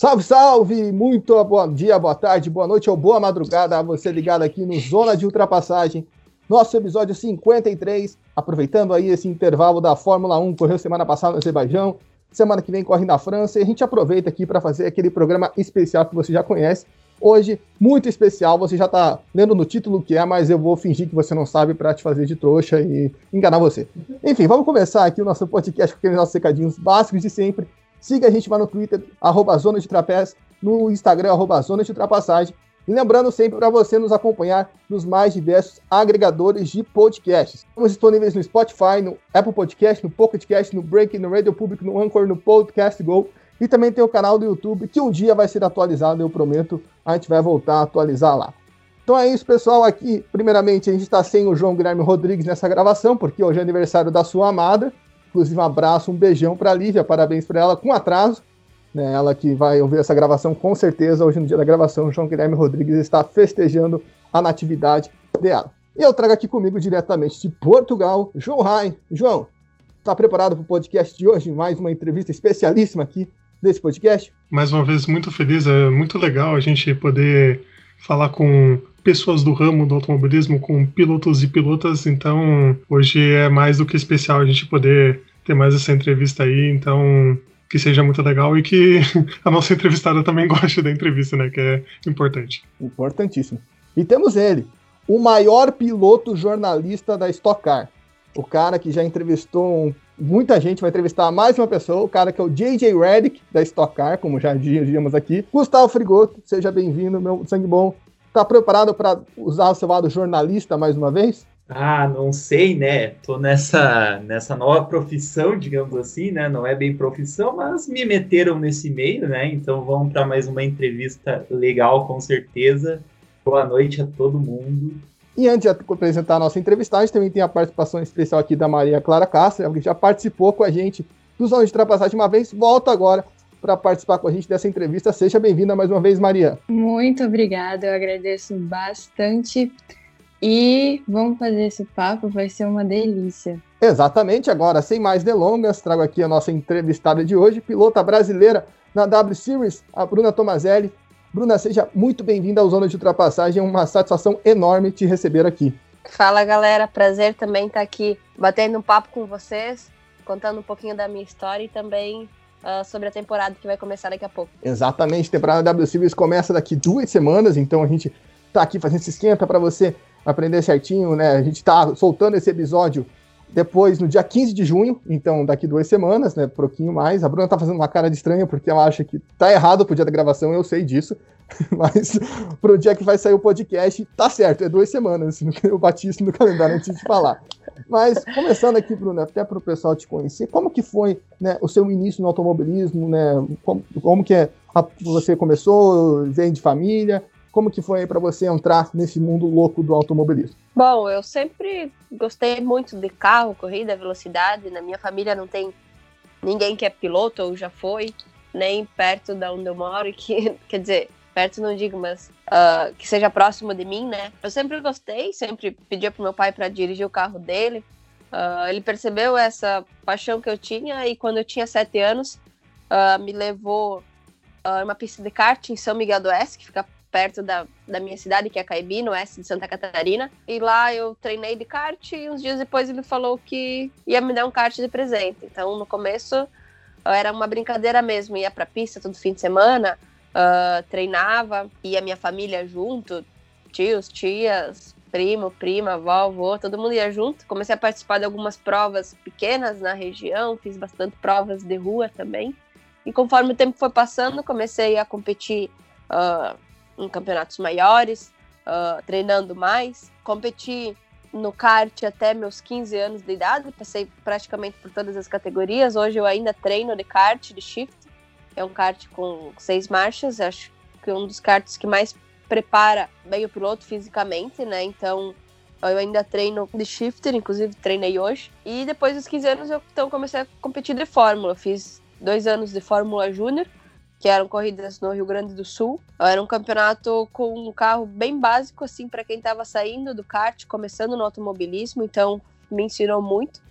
Salve, salve! Muito bom dia, boa tarde, boa noite ou boa madrugada a você ligado aqui no Zona de Ultrapassagem. Nosso episódio 53, aproveitando aí esse intervalo da Fórmula 1, correu semana passada no Azerbaijão, semana que vem corre na França, e a gente aproveita aqui para fazer aquele programa especial que você já conhece. Hoje, muito especial, você já está lendo no título o que é, mas eu vou fingir que você não sabe para te fazer de trouxa e enganar você. Enfim, vamos começar aqui o nosso podcast com aqueles nossos recadinhos básicos de sempre. Siga a gente lá no Twitter, arroba Zona de Trapézio, no Instagram, arroba Zona de Ultrapassagem. E lembrando sempre para você nos acompanhar nos mais diversos agregadores de podcasts. Estamos disponíveis no Spotify, no Apple Podcast, no Pocket no Break, no Radio Public, no Anchor, no Podcast Go. E também tem o canal do YouTube, que um dia vai ser atualizado, eu prometo. A gente vai voltar a atualizar lá. Então é isso, pessoal. Aqui, primeiramente, a gente está sem o João Guilherme Rodrigues nessa gravação, porque hoje é aniversário da sua amada. Inclusive, um abraço, um beijão para a Lívia, parabéns para ela, com atraso. Né, ela que vai ouvir essa gravação com certeza. Hoje, no dia da gravação, o João Guilherme Rodrigues está festejando a natividade dela. E eu trago aqui comigo diretamente de Portugal, João Rai. João, está preparado para o podcast de hoje? Mais uma entrevista especialíssima aqui desse podcast? Mais uma vez, muito feliz. É muito legal a gente poder falar com pessoas do ramo do automobilismo, com pilotos e pilotas. Então, hoje é mais do que especial a gente poder ter mais essa entrevista aí. Então, que seja muito legal e que a nossa entrevistada também goste da entrevista, né? Que é importante. Importantíssimo. E temos ele, o maior piloto jornalista da Stock Car. O cara que já entrevistou muita gente, vai entrevistar mais uma pessoa, o cara que é o JJ Redick, da Stock Car, como já dizíamos aqui. Gustavo Frigoto, seja bem-vindo, meu sangue bom. Tá preparado para usar o seu lado jornalista mais uma vez? Ah, não sei, né? Tô nessa, nessa nova profissão, digamos assim, né? Não é bem profissão, mas me meteram nesse meio, né? Então vamos para mais uma entrevista legal, com certeza. Boa noite a todo mundo. E antes de apresentar a nossa entrevistada, a gente também tem a participação especial aqui da Maria Clara Castro, que já participou com a gente dos anos de ultrapassagem uma vez, volta agora para participar com a gente dessa entrevista. Seja bem-vinda mais uma vez, Maria. Muito obrigada, eu agradeço bastante. E vamos fazer esse papo, vai ser uma delícia. Exatamente, agora, sem mais delongas, trago aqui a nossa entrevistada de hoje, pilota brasileira na W Series, a Bruna Tomazelli. Bruna, seja muito bem-vinda ao Zona de Ultrapassagem, é uma satisfação enorme te receber aqui. Fala galera, prazer também estar aqui batendo um papo com vocês, contando um pouquinho da minha história e também uh, sobre a temporada que vai começar daqui a pouco. Exatamente, a temporada da W Series começa daqui duas semanas, então a gente tá aqui fazendo esse esquenta para você aprender certinho, né? A gente tá soltando esse episódio depois, no dia 15 de junho, então daqui duas semanas, né? Pouquinho mais. A Bruna tá fazendo uma cara de estranha porque ela acha que tá errado pro dia da gravação, eu sei disso. Mas pro dia que vai sair o podcast, tá certo, é duas semanas. Eu bati isso no calendário antes de falar. Mas começando aqui, Bruna, até para o pessoal te conhecer, como que foi né, o seu início no automobilismo, né? Como, como que é, a, você começou, vem de família, como que foi para você entrar nesse mundo louco do automobilismo? Bom, eu sempre gostei muito de carro, corrida, velocidade. Na minha família não tem ninguém que é piloto ou já foi, nem perto da onde eu moro, que quer dizer, perto não digo, mas uh, que seja próximo de mim, né? Eu sempre gostei, sempre pedia pro meu pai para dirigir o carro dele. Uh, ele percebeu essa paixão que eu tinha e quando eu tinha sete anos uh, me levou a uma pista de kart em São Miguel do Oeste, que fica perto da, da minha cidade, que é Caibi, no oeste de Santa Catarina. E lá eu treinei de kart e uns dias depois ele falou que ia me dar um kart de presente. Então, no começo, era uma brincadeira mesmo. Ia pra pista todo fim de semana, uh, treinava, ia minha família junto, tios, tias, primo, prima, avó, avô, todo mundo ia junto. Comecei a participar de algumas provas pequenas na região, fiz bastante provas de rua também. E conforme o tempo foi passando, comecei a competir uh, em campeonatos maiores, uh, treinando mais. Competi no kart até meus 15 anos de idade, passei praticamente por todas as categorias. Hoje eu ainda treino de kart, de shift. É um kart com seis marchas, acho que é um dos karts que mais prepara bem o piloto fisicamente, né? Então eu ainda treino de shifter, inclusive treinei hoje. E depois dos 15 anos eu então comecei a competir de Fórmula. fiz dois anos de Fórmula Júnior, que eram corridas no Rio Grande do Sul. Era um campeonato com um carro bem básico, assim, para quem estava saindo do kart, começando no automobilismo, então me ensinou muito.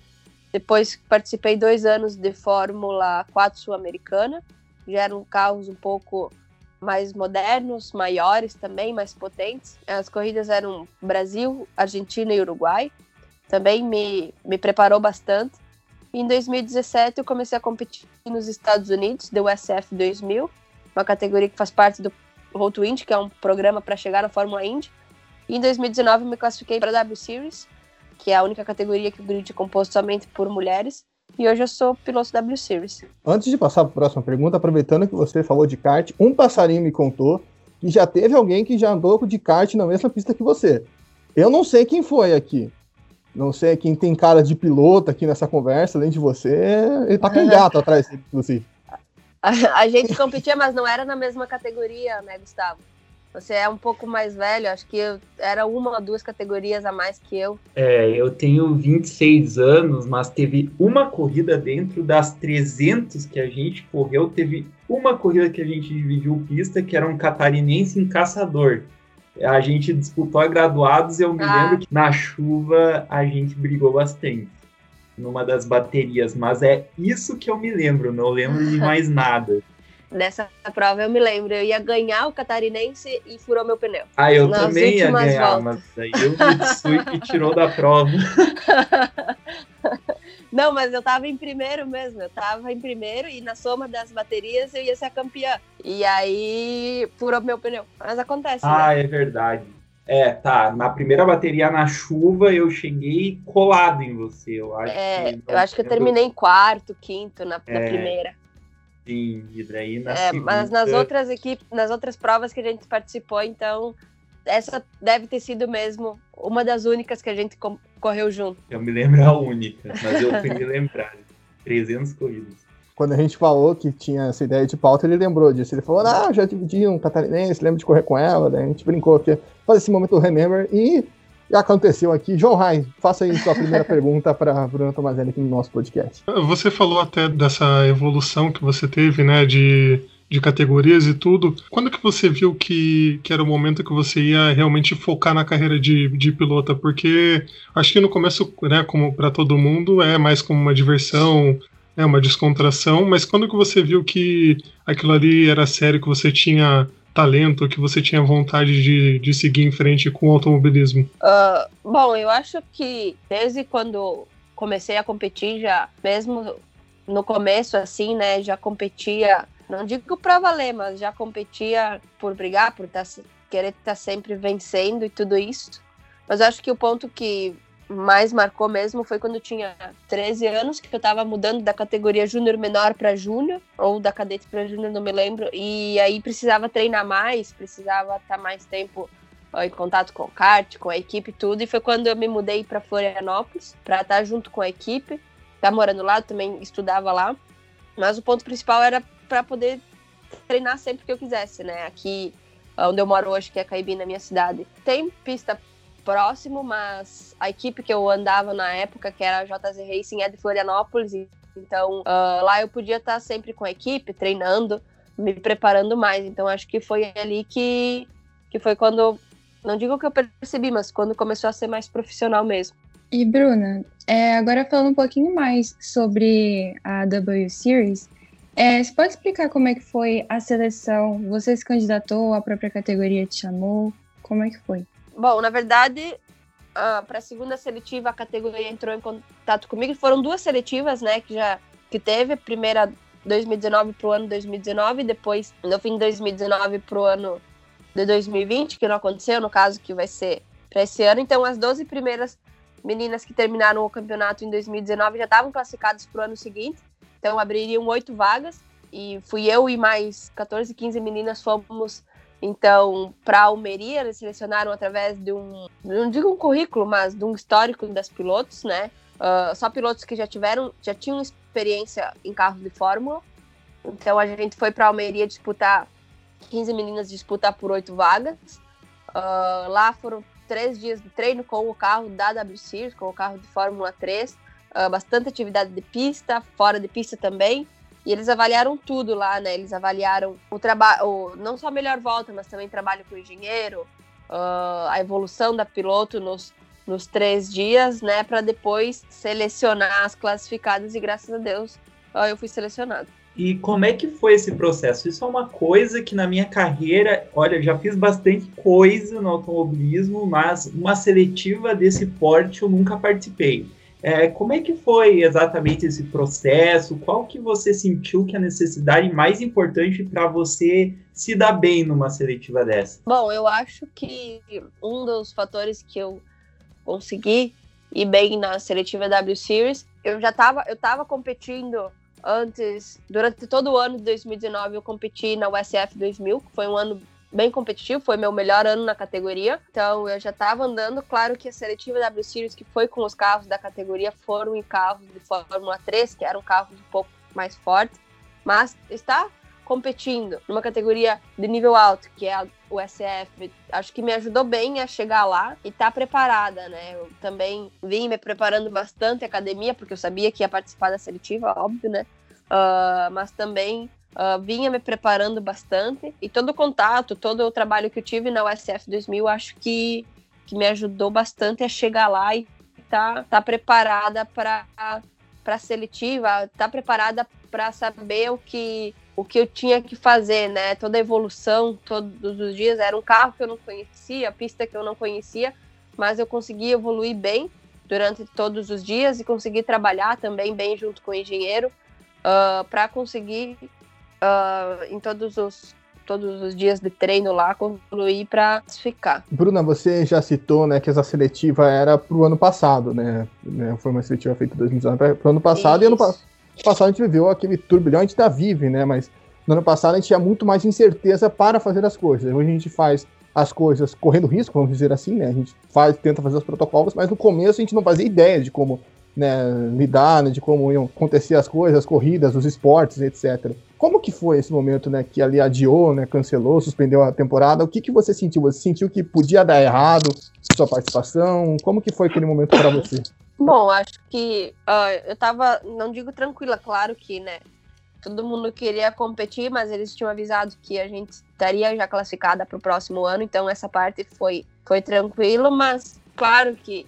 Depois participei dois anos de Fórmula 4 Sul-Americana, já eram carros um pouco mais modernos, maiores também, mais potentes. As corridas eram Brasil, Argentina e Uruguai. Também me, me preparou bastante. Em 2017 eu comecei a competir nos Estados Unidos, do USF 2000, uma categoria que faz parte do Road to Indy, que é um programa para chegar na Fórmula Indy. E em 2019 eu me classifiquei para a W Series, que é a única categoria que o grid é composto somente por mulheres. E hoje eu sou piloto W Series. Antes de passar para a próxima pergunta, aproveitando que você falou de kart, um passarinho me contou que já teve alguém que já andou de kart na mesma pista que você. Eu não sei quem foi aqui. Não sei quem tem cara de piloto aqui nessa conversa, além de você. Ele tá com um gato atrás, inclusive. A, a gente competia, mas não era na mesma categoria, né, Gustavo? Você é um pouco mais velho, acho que eu, era uma ou duas categorias a mais que eu. É, eu tenho 26 anos, mas teve uma corrida dentro das 300 que a gente correu, teve uma corrida que a gente dividiu pista, que era um catarinense em caçador. A gente disputou a graduados e eu me ah. lembro que na chuva a gente brigou bastante numa das baterias, mas é isso que eu me lembro, não lembro de mais nada. Nessa prova eu me lembro, eu ia ganhar o catarinense e furou meu pneu. Ah, eu também ia ganhar, voltas. mas aí eu me e tirou da prova. Não, mas eu tava em primeiro mesmo, eu tava em primeiro e na soma das baterias eu ia ser a campeã. E aí furou meu pneu. Mas acontece. Ah, né? é verdade. É, tá. Na primeira bateria na chuva eu cheguei colado em você, eu acho. É, eu acho que eu terminei em quarto, quinto na, é, na primeira. Sim, e daí na é, segunda... Mas nas outras equipes, nas outras provas que a gente participou, então essa deve ter sido mesmo uma das únicas que a gente correu junto. Eu me lembro a única, mas eu fui me lembrar. 300 corridas. Quando a gente falou que tinha essa ideia de pauta, ele lembrou disso. Ele falou, ah, já dividi um catarinense, lembro de correr com ela. Daí a gente brincou aqui, faz esse momento remember e e aconteceu aqui. João Rai, faça aí sua primeira pergunta para Bruna Tomazelli aqui no nosso podcast. Você falou até dessa evolução que você teve, né, de, de categorias e tudo. Quando que você viu que, que era o momento que você ia realmente focar na carreira de, de pilota? Porque acho que no começo, né, como para todo mundo, é mais como uma diversão, é uma descontração, mas quando que você viu que aquilo ali era sério, que você tinha talento que você tinha vontade de, de seguir em frente com o automobilismo? Uh, bom, eu acho que desde quando comecei a competir, já mesmo no começo, assim, né, já competia, não digo para valer, mas já competia por brigar, por tá, querer estar tá sempre vencendo e tudo isso. Mas acho que o ponto que mais marcou mesmo foi quando eu tinha 13 anos, que eu tava mudando da categoria júnior menor para júnior, ou da cadete para júnior, não me lembro. E aí precisava treinar mais, precisava estar tá mais tempo em contato com o kart, com a equipe tudo. E foi quando eu me mudei para Florianópolis, para estar tá junto com a equipe. Tá morando lá, também estudava lá. Mas o ponto principal era para poder treinar sempre que eu quisesse, né? Aqui onde eu moro hoje, que é Caibi, na minha cidade. Tem pista próximo, mas a equipe que eu andava na época, que era a JZ Racing, é de Florianópolis, então uh, lá eu podia estar sempre com a equipe, treinando, me preparando mais. Então acho que foi ali que, que foi quando, não digo que eu percebi, mas quando começou a ser mais profissional mesmo. E Bruna, é, agora falando um pouquinho mais sobre a W Series, é, você pode explicar como é que foi a seleção? Você se candidatou, a própria categoria te chamou? Como é que foi? Bom, na verdade, uh, para a segunda seletiva a categoria entrou em contato comigo. Foram duas seletivas, né, que já que teve. A primeira 2019 para o ano 2019, depois no fim de 2019 para o ano de 2020, que não aconteceu, no caso que vai ser para esse ano. Então, as 12 primeiras meninas que terminaram o campeonato em 2019 já estavam classificadas para o ano seguinte. Então, abririam oito vagas e fui eu e mais 14, 15 meninas fomos então, para Almeria, eles selecionaram através de um, não digo um currículo, mas de um histórico das pilotos, né? Uh, só pilotos que já tiveram, já tinham experiência em carros de Fórmula. Então, a gente foi para Almeria disputar 15 meninas disputar por oito vagas. Uh, lá foram três dias de treino com o carro da W Series, com o carro de Fórmula 3, uh, bastante atividade de pista, fora de pista também. E eles avaliaram tudo lá, né? Eles avaliaram o trabalho, não só a melhor volta, mas também trabalho com o engenheiro, uh, a evolução da piloto nos, nos três dias, né? Para depois selecionar as classificadas e graças a Deus uh, eu fui selecionado. E como é que foi esse processo? Isso é uma coisa que na minha carreira, olha, já fiz bastante coisa no automobilismo, mas uma seletiva desse porte eu nunca participei. É, como é que foi exatamente esse processo? Qual que você sentiu que é a necessidade mais importante para você se dar bem numa seletiva dessa? Bom, eu acho que um dos fatores que eu consegui ir bem na seletiva W Series, eu já estava eu tava competindo antes, durante todo o ano de 2019 eu competi na USF 2000, que foi um ano bem competitivo, foi meu melhor ano na categoria. Então eu já estava andando, claro que a seletiva W Series que foi com os carros da categoria foram em carros de Fórmula 3, que eram carros um pouco mais fortes, mas está competindo numa categoria de nível alto, que é o SF, acho que me ajudou bem a chegar lá e estar tá preparada, né? Eu também vim me preparando bastante academia, porque eu sabia que ia participar da seletiva, óbvio, né? Uh, mas também Uh, vinha me preparando bastante e todo o contato, todo o trabalho que eu tive na USF 2000, acho que, que me ajudou bastante a chegar lá e tá, tá preparada para para seletiva, tá preparada para saber o que o que eu tinha que fazer, né? Toda a evolução, todos os dias era um carro que eu não conhecia, a pista que eu não conhecia, mas eu consegui evoluir bem durante todos os dias e consegui trabalhar também bem junto com o engenheiro uh, ah, para conseguir uh, em todos os todos os dias de treino lá, concluir para classificar. Bruna, você já citou, né, que essa seletiva era para o ano passado, né? né? Foi uma seletiva feita em 2019 para o ano passado, Isso. e ano pa passado a gente viveu aquele turbilhão, a gente ainda vive, né? Mas no ano passado a gente tinha muito mais incerteza para fazer as coisas. Hoje a gente faz as coisas correndo risco, vamos dizer assim, né? A gente faz, tenta fazer os protocolos, mas no começo a gente não fazia ideia de como né, lidar, né, de como iam acontecer as coisas, as corridas, os esportes, etc. Como que foi esse momento, né, que ali adiou, né, cancelou, suspendeu a temporada? O que que você sentiu? Você sentiu que podia dar errado sua participação? Como que foi aquele momento para você? Bom, acho que uh, eu tava, não digo tranquila, claro que, né, todo mundo queria competir, mas eles tinham avisado que a gente estaria já classificada para o próximo ano, então essa parte foi, foi tranquilo, mas claro que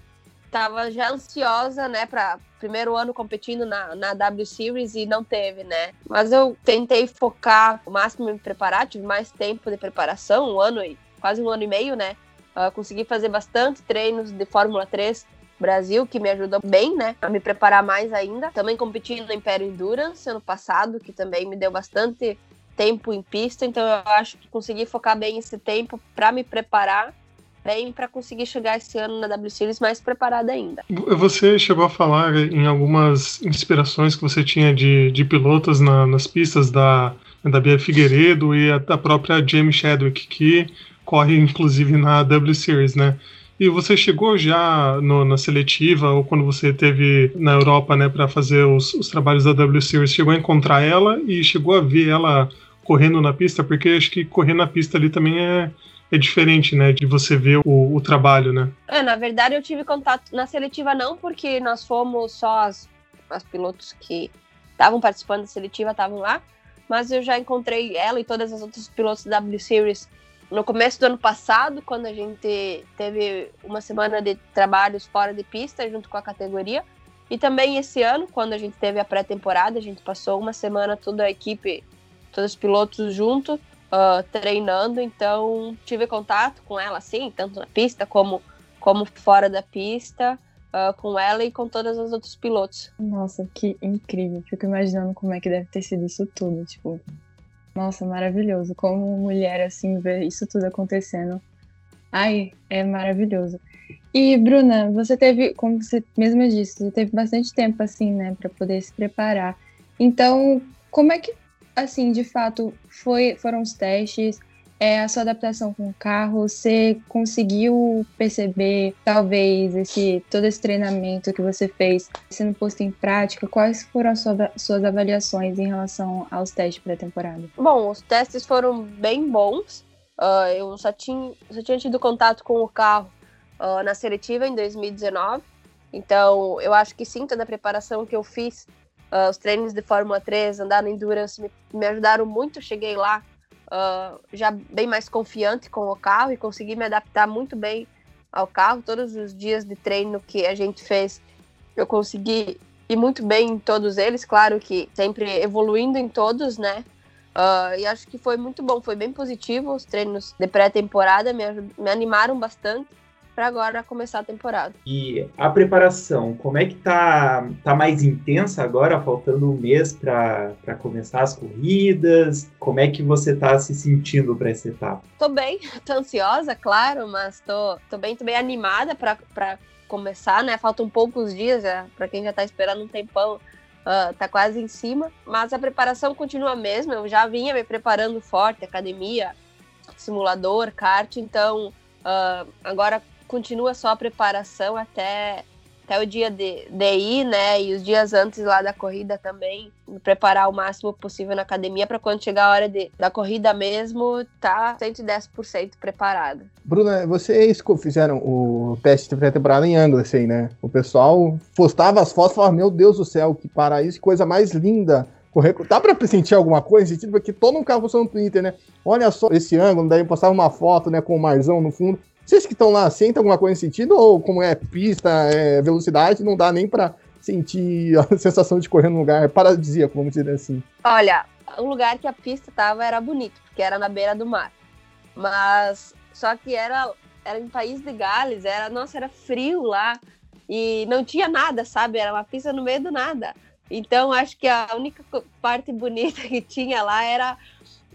tava já ansiosa, né, para primeiro ano competindo na, na W Series e não teve, né? Mas eu tentei focar o máximo em me preparar, tive mais tempo de preparação, um ano e quase um ano e meio, né? Uh, consegui fazer bastante treinos de Fórmula 3 Brasil, que me ajudou bem, né, a me preparar mais ainda. Também competi no Império Endurance ano passado, que também me deu bastante tempo em pista, então eu acho que consegui focar bem esse tempo para me preparar bem para conseguir chegar esse ano na W Series mais preparada ainda. Você chegou a falar em algumas inspirações que você tinha de, de pilotos na, nas pistas da, da Bia Figueiredo e a, da própria Jamie Chadwick, que corre inclusive na W Series, né? E você chegou já no, na seletiva ou quando você teve na Europa, né, para fazer os, os trabalhos da W Series, chegou a encontrar ela e chegou a ver ela correndo na pista? Porque acho que correr na pista ali também é, é diferente, né, de você ver o, o trabalho, né? É, na verdade eu tive contato na seletiva não, porque nós fomos só as, as pilotos que estavam participando da seletiva, estavam lá, mas eu já encontrei ela e todas as outras pilotos da W Series no começo do ano passado, quando a gente teve uma semana de trabalhos fora de pista junto com a categoria, e também esse ano, quando a gente teve a pré-temporada, a gente passou uma semana toda a equipe, todos os pilotos juntos, uh, treinando, então tive contato com ela, sim, tanto na pista como, como fora da pista, uh, com ela e com todos os outros pilotos. Nossa, que incrível! Fico imaginando como é que deve ter sido isso tudo, tipo, nossa, maravilhoso. Como mulher, assim, ver isso tudo acontecendo. Ai, é maravilhoso. E, Bruna, você teve, como você mesma disse, você teve bastante tempo, assim, né, para poder se preparar. Então, como é que assim, de fato, foi, foram os testes. é, a sua adaptação com o carro, você conseguiu perceber, talvez, esse todo esse treinamento que você fez sendo posto em prática? Quais foram as sua, suas avaliações em relação aos testes pré-temporada? Bom, os testes foram bem bons. Uh, eu só tinha, só tinha tido contato com o carro uh, na seletiva em 2019. Então, eu acho que sim, toda a preparação que eu fiz, uh, os treinos de Fórmula 3, andar no Endurance, me, me ajudaram muito. Cheguei lá uh, já bem mais confiante com o carro e consegui me adaptar muito bem ao carro. Todos os dias de treino que a gente fez, eu consegui ir muito bem em todos eles. Claro que sempre evoluindo em todos, né? Uh, e acho que foi muito bom, foi bem positivo. Os treinos de pré-temporada me, me animaram bastante para agora começar a temporada. E a preparação, como é que tá, tá mais intensa agora, faltando um mês para começar as corridas? Como é que você tá se sentindo para essa etapa? Tô bem, tô ansiosa, claro, mas tô, tô bem, tô bem animada para começar, né? Faltam poucos dias, para quem já tá esperando um tempão. Uh, tá quase em cima, mas a preparação continua a mesma. Eu já vinha me preparando forte, academia, simulador, kart, então uh, agora continua só a preparação até, até o dia de, de ir, né? E os dias antes lá da corrida também, preparar o máximo possível na academia para quando chegar a hora de, da corrida mesmo, tá 110% preparado. Bruna, vocês fizeram o teste pré-temporada em Anglesey, né? O pessoal postava as fotos e falava, meu Deus do céu, que paraíso, coisa mais linda correr. Dá pra sentir alguma coisa? Sentido porque todo um carro postou no Twitter, né? Olha só esse ângulo, daí postava uma foto, né, com o marzão no fundo. Vocês que estão lá, sentem alguma coisa nesse sentido? Ou como é pista, é velocidade, não dá nem para sentir a sensação de correr num lugar paradisíaco, vamos dizer assim? Olha, o lugar que a pista tava era bonito, porque era na beira do mar. Mas só que era, era em País de Gales, era, nossa, era frio lá e não tinha nada, sabe? Era uma pista no meio do nada. Então acho que a única parte bonita que tinha lá era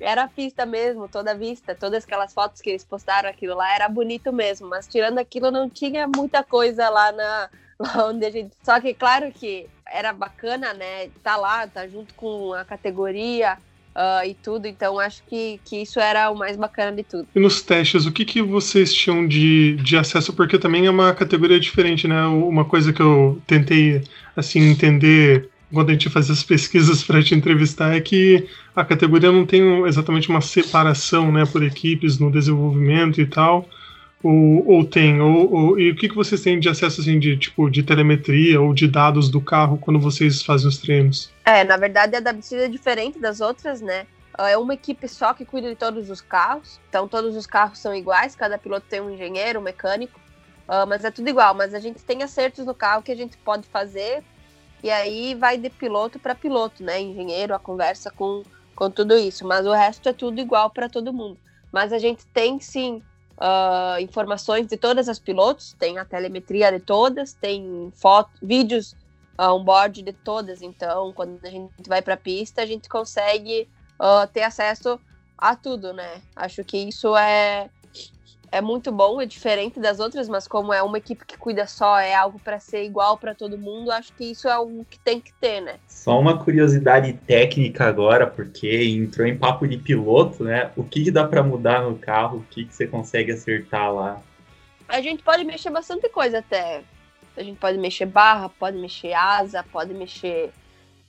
era a pista mesmo, toda a vista, todas aquelas fotos que eles postaram aquilo lá, era bonito mesmo, mas tirando aquilo não tinha muita coisa lá na lá onde a gente. Só que claro que era bacana, né? Tá lá, tá junto com a categoria. Uh, e tudo, então acho que, que isso era o mais bacana de tudo. E nos testes, o que, que vocês tinham de, de acesso? Porque também é uma categoria diferente, né? Uma coisa que eu tentei, assim, entender quando a gente faz as pesquisas para te entrevistar é que a categoria não tem exatamente uma separação né, por equipes no desenvolvimento e tal. Ou, ou tem? Ou, ou, e o que, que vocês têm de acesso assim, de, tipo, de telemetria ou de dados do carro quando vocês fazem os treinos? É, na verdade a BC é diferente das outras, né? É uma equipe só que cuida de todos os carros. Então todos os carros são iguais, cada piloto tem um engenheiro, um mecânico. Uh, mas é tudo igual, mas a gente tem acertos no carro que a gente pode fazer e aí vai de piloto para piloto, né? Engenheiro, a conversa com, com tudo isso. Mas o resto é tudo igual para todo mundo. Mas a gente tem sim uh, informações de todas as pilotos, tem a telemetria de todas, tem fotos, vídeos uh, on-board de todas. Então, quando a gente vai para a pista, a gente consegue uh, ter acesso a tudo, né? Acho que isso é é muito bom, é diferente das outras, mas como é uma equipe que cuida só, é algo para ser igual para todo mundo, acho que isso é algo que tem que ter, né? Só uma curiosidade técnica agora, porque entrou em papo de piloto, né? O que, que dá para mudar no carro? O que, que você consegue acertar lá? A gente pode mexer bastante coisa até. A gente pode mexer barra, pode mexer asa, pode mexer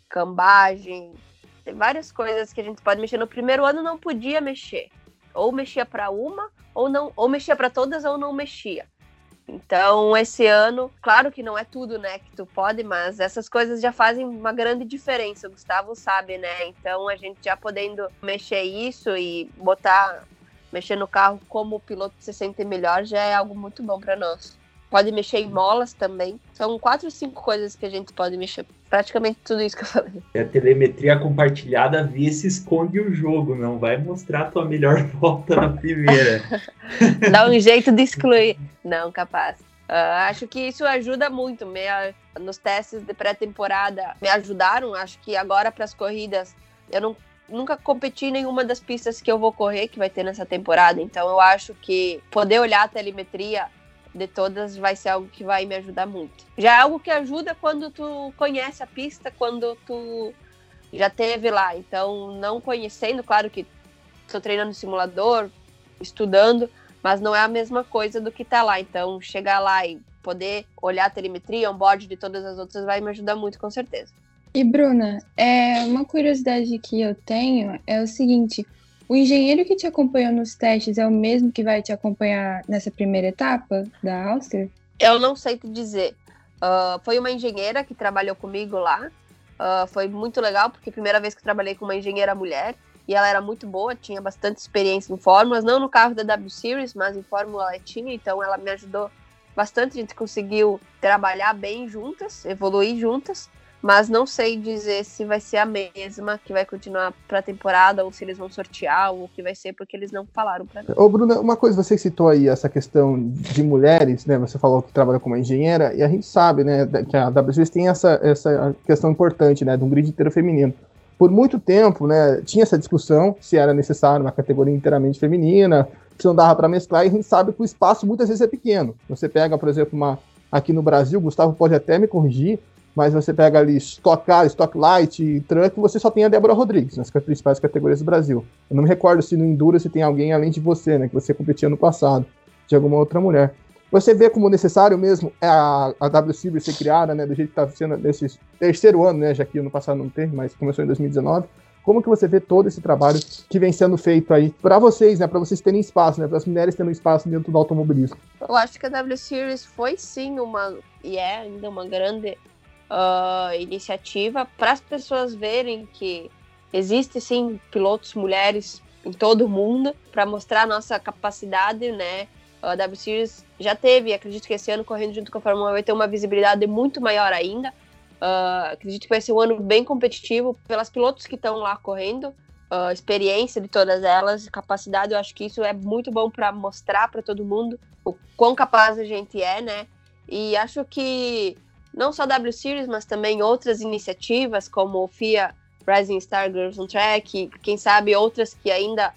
cambagem. Tem várias coisas que a gente pode mexer. No primeiro ano não podia mexer. Ou mexia para uma ou não, ou mexia para todas ou não mexia. Então, esse ano, claro que não é tudo, né, que tu pode, mas essas coisas já fazem uma grande diferença. O Gustavo sabe, né? Então, a gente já podendo mexer isso e botar, mexer no carro como o piloto se sente melhor, já é algo muito bom para nós. Pode mexer em molas também. São quatro, cinco coisas que a gente pode mexer. Praticamente tudo isso que eu falei. E a telemetria compartilhada vê se esconde o jogo, não vai mostrar a tua melhor volta na primeira. Dá um jeito de excluir. Não, capaz. Uh, acho que isso ajuda muito. Me, nos testes de pré-temporada me ajudaram. Acho que agora para as corridas eu não, nunca competi em nenhuma das pistas que eu vou correr, que vai ter nessa temporada. Então eu acho que poder olhar a telemetria de todas vai ser algo que vai me ajudar muito. Já é algo que ajuda quando tu conhece a pista, quando tu já teve lá. Então, não conhecendo, claro que estou treinando simulador, estudando, mas não é a mesma coisa do que tá lá. Então, chegar lá e poder olhar a telemetria, on-board de todas as outras vai me ajudar muito, com certeza. E Bruna, é, uma curiosidade que eu tenho é o seguinte: o engenheiro que te acompanhou nos testes é o mesmo que vai te acompanhar nessa primeira etapa da Áustria? Eu não sei te dizer. Uh, foi uma engenheira que trabalhou comigo lá. Uh, foi muito legal, porque primeira vez que trabalhei com uma engenheira mulher e ela era muito boa, tinha bastante experiência em fórmulas, não no carro da W Series, mas em fórmula ela então ela me ajudou bastante. A gente conseguiu trabalhar bem juntas, evoluir juntas mas não sei dizer se vai ser a mesma que vai continuar para a temporada ou se eles vão sortear ou o que vai ser porque eles não falaram para mim. Ô Bruna, uma coisa você citou aí essa questão de mulheres, né? Você falou que trabalha como engenheira e a gente sabe, né, que a WSUS tem essa essa questão importante, né, de um grid inteiro feminino. Por muito tempo, né, tinha essa discussão se era necessário uma categoria inteiramente feminina, se não dava para mesclar, e a gente sabe que o espaço muitas vezes é pequeno. Você pega, por exemplo, uma aqui no Brasil, Gustavo pode até me corrigir, mas você pega ali Stock Car, Stock Light Truck, você só tem a Débora Rodrigues nas principais categorias do Brasil. Eu não me recordo se no Enduro se tem alguém além de você, né, que você competia no passado, de alguma outra mulher. Você vê como necessário mesmo a, a W Silver ser criada, né, do jeito que está sendo nesse terceiro ano, né, já que no passado não teve, mas começou em 2019. Como que você vê todo esse trabalho que vem sendo feito aí para vocês, né, para vocês terem espaço, né, para as mulheres terem espaço dentro do automobilismo? Eu acho que a W Series foi sim uma e é ainda uma grande uh, iniciativa para as pessoas verem que existe sim pilotos mulheres em todo o mundo para mostrar a nossa capacidade, né? A W Series já teve, acredito que esse ano correndo junto com a Fórmula 1 vai ter uma visibilidade muito maior ainda. Uh, acredito que vai ser um ano bem competitivo pelas pilotos que estão lá correndo, uh, experiência de todas elas, capacidade. Eu acho que isso é muito bom para mostrar para todo mundo o quão capaz a gente é, né? E acho que não só W Series, mas também outras iniciativas como o FIA Rising Star Girls on Track, quem sabe outras que ainda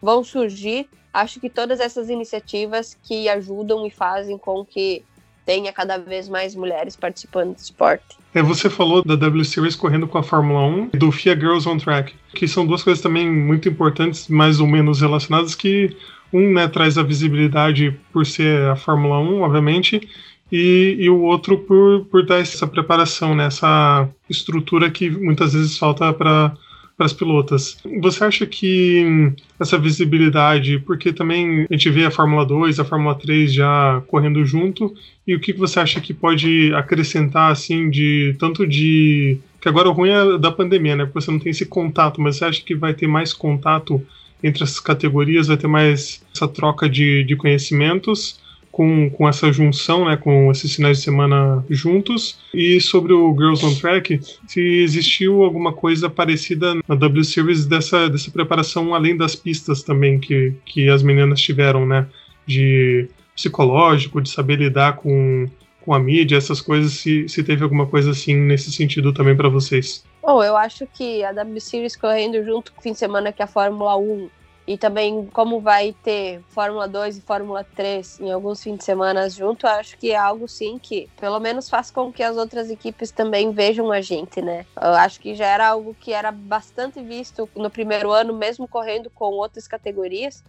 vão surgir. Acho que todas essas iniciativas que ajudam e fazem com que tenha cada vez mais mulheres participando do esporte. É, você falou da W Series correndo com a Fórmula 1 e do FIA Girls on Track, que são duas coisas também muito importantes, mais ou menos relacionadas, que um né, traz a visibilidade por ser a Fórmula 1, obviamente, e, e o outro por, por dar essa preparação, né, essa estrutura que muitas vezes falta para para as pilotas. Você acha que essa visibilidade, porque também a gente vê a Fórmula 2, a Fórmula 3 já correndo junto, e o que você acha que pode acrescentar, assim, de tanto de. Que agora o ruim é da pandemia, né? Porque você não tem esse contato, mas você acha que vai ter mais contato entre as categorias, vai ter mais essa troca de, de conhecimentos? Com, com essa junção, né, com esses finais de semana juntos. E sobre o Girls on Track, se existiu alguma coisa parecida na W Series dessa, dessa preparação além das pistas também que, que as meninas tiveram, né, de psicológico, de saber lidar com, com a mídia, essas coisas, se, se teve alguma coisa assim nesse sentido também para vocês. Bom, eu acho que a W Series correndo junto com o fim de semana que a Fórmula 1 e também como vai ter Fórmula 2 e Fórmula 3 em alguns fins de semana junto, acho que é algo sim que pelo menos faz com que as outras equipes também vejam a gente, né? Eu acho que já era algo que era bastante visto no primeiro ano, mesmo correndo com outras categorias.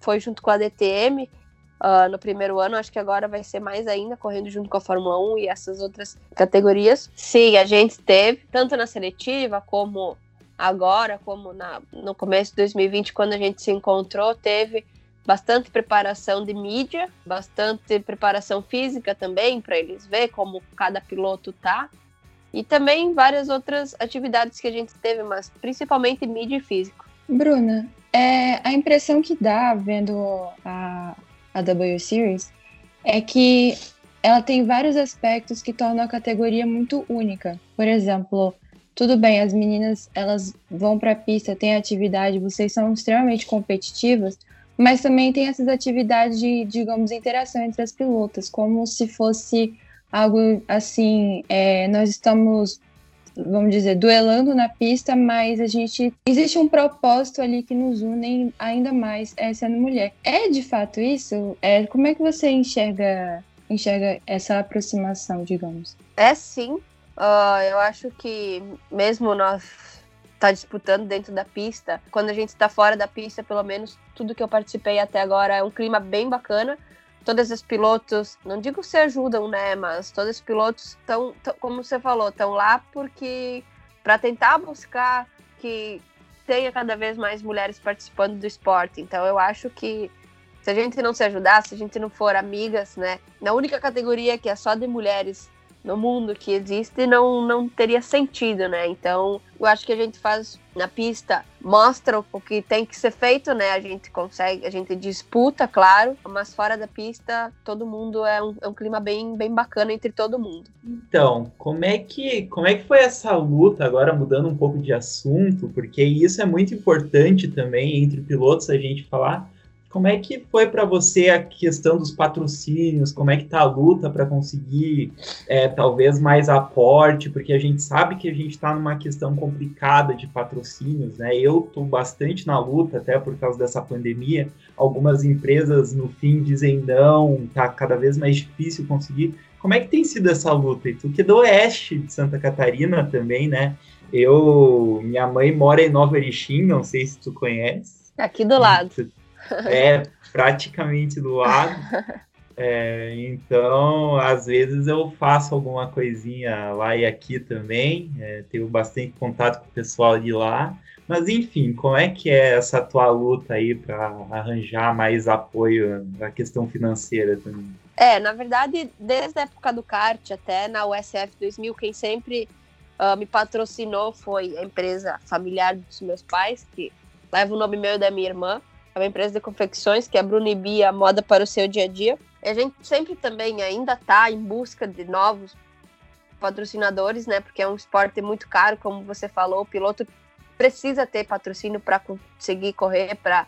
Foi junto com a DTM uh, no primeiro ano, acho que agora vai ser mais ainda, correndo junto com a Fórmula 1 e essas outras categorias. Sim, a gente teve, tanto na seletiva como agora, como na, no começo de 2020, quando a gente se encontrou, teve bastante preparação de mídia, bastante preparação física também, para eles ver como cada piloto tá. E também várias outras atividades que a gente teve, mas principalmente mídia e físico. Bruna, é, a impressão que dá vendo a, a W Series é que ela tem vários aspectos que tornam a categoria muito única. Por exemplo, tudo bem, as meninas elas vão para a pista, têm atividade, vocês são extremamente competitivas, mas também tem essas atividades de, digamos, interação entre as pilotas, como se fosse algo assim, é, nós estamos, vamos dizer, duelando na pista, mas a gente existe um propósito ali que nos une ainda mais é, sendo mulher. É de fato isso? É, como é que você enxerga enxerga essa aproximação, digamos? É sim, Uh, eu acho que mesmo nós tá disputando dentro da pista. Quando a gente está fora da pista, pelo menos tudo que eu participei até agora é um clima bem bacana. Todos os pilotos, não digo se ajudam, né, mas todos os pilotos estão, como você falou, estão lá porque para tentar buscar que tenha cada vez mais mulheres participando do esporte. Então eu acho que se a gente não se ajudar, se a gente não for amigas, né, na única categoria que é só de mulheres no mundo que existe não, não teria sentido, né? Então, eu acho que a gente faz na pista, mostra o que tem que ser feito, né? A gente consegue, a gente disputa, claro, mas fora da pista, todo mundo é um, é um clima bem, bem bacana entre todo mundo. Então, como é que como é que foi essa luta agora mudando um pouco de assunto, porque isso é muito importante também entre pilotos a gente falar como é que foi para você a questão dos patrocínios? Como é que tá a luta para conseguir é, talvez mais aporte? Porque a gente sabe que a gente está numa questão complicada de patrocínios, né? Eu estou bastante na luta até por causa dessa pandemia. Algumas empresas no fim dizem não, tá cada vez mais difícil conseguir. Como é que tem sido essa luta? E tu que é do oeste de Santa Catarina também, né? Eu, minha mãe mora em Nova Erechim, não sei se tu conhece. Aqui do lado é praticamente do lado. É, então, às vezes eu faço alguma coisinha lá e aqui também. É, tenho bastante contato com o pessoal de lá. Mas enfim, como é que é essa tua luta aí para arranjar mais apoio na questão financeira também? É, na verdade, desde a época do kart até na USF 2000, quem sempre uh, me patrocinou foi a empresa familiar dos meus pais, que leva o nome meu e da minha irmã é uma empresa de confecções, que é a Brunibia Moda para o Seu Dia a Dia. E a gente sempre também ainda está em busca de novos patrocinadores, né? Porque é um esporte muito caro, como você falou, o piloto precisa ter patrocínio para conseguir correr, para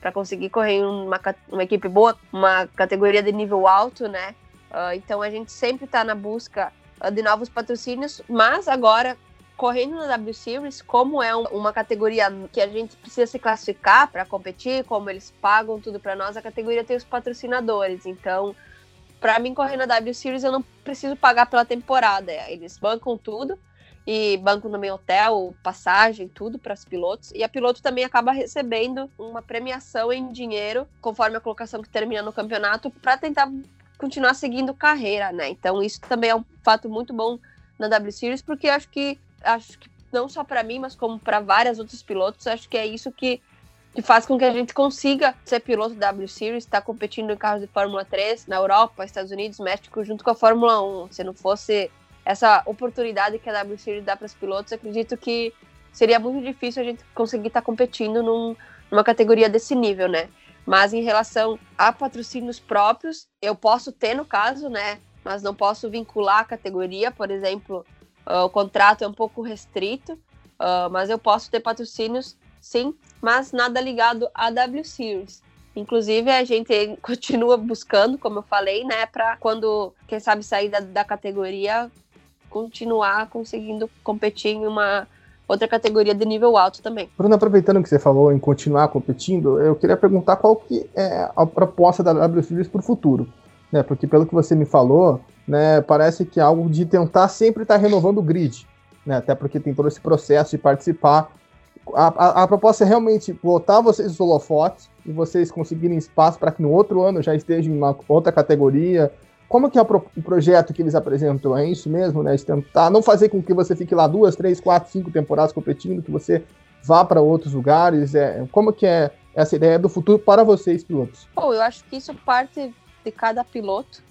para conseguir correr em uma, uma equipe boa, uma categoria de nível alto, né? Uh, então a gente sempre está na busca uh, de novos patrocínios, mas agora correndo na W Series, como é uma categoria que a gente precisa se classificar para competir, como eles pagam tudo para nós, a categoria tem os patrocinadores. Então, para mim correr na W Series, eu não preciso pagar pela temporada. Eles bancam tudo e bancam meu hotel, passagem, tudo para os pilotos. E a piloto também acaba recebendo uma premiação em dinheiro, conforme a colocação que termina no campeonato, para tentar continuar seguindo carreira, né? Então, isso também é um fato muito bom na W Series, porque acho que acho que não só para mim, mas como para vários outros pilotos, acho que é isso que, que faz com que a gente consiga ser piloto W Series, estar tá competindo em carros de Fórmula 3 na Europa, Estados Unidos, México, junto com a Fórmula 1. Se não fosse essa oportunidade que a W Series dá para os pilotos, acredito que seria muito difícil a gente conseguir estar tá competindo num, numa categoria desse nível, né? Mas em relação a patrocínios próprios, eu posso ter no caso, né? Mas não posso vincular a categoria, por exemplo, Uh, o contrato é um pouco restrito, uh, mas eu posso ter patrocínios, sim, mas nada ligado à W Series. Inclusive, a gente continua buscando, como eu falei, né, para quando, quem sabe, sair da, da categoria, continuar conseguindo competir em uma outra categoria de nível alto também. Bruno, aproveitando que você falou em continuar competindo, eu queria perguntar qual que é a proposta da W Series para o futuro, né? Porque pelo que você me falou, né, parece que é algo de tentar sempre estar tá renovando o grid, né, até porque tem todo esse processo de participar. A, a, a proposta é realmente botar vocês os holofotes e vocês conseguirem espaço para que no outro ano já estejam em uma outra categoria. Como que é o, pro, o projeto que eles apresentam? É isso mesmo, né? De tentar não fazer com que você fique lá duas, três, quatro, cinco temporadas competindo, que você vá para outros lugares. É, como que é essa ideia do futuro para vocês, pilotos? Bom, eu acho que isso parte de cada piloto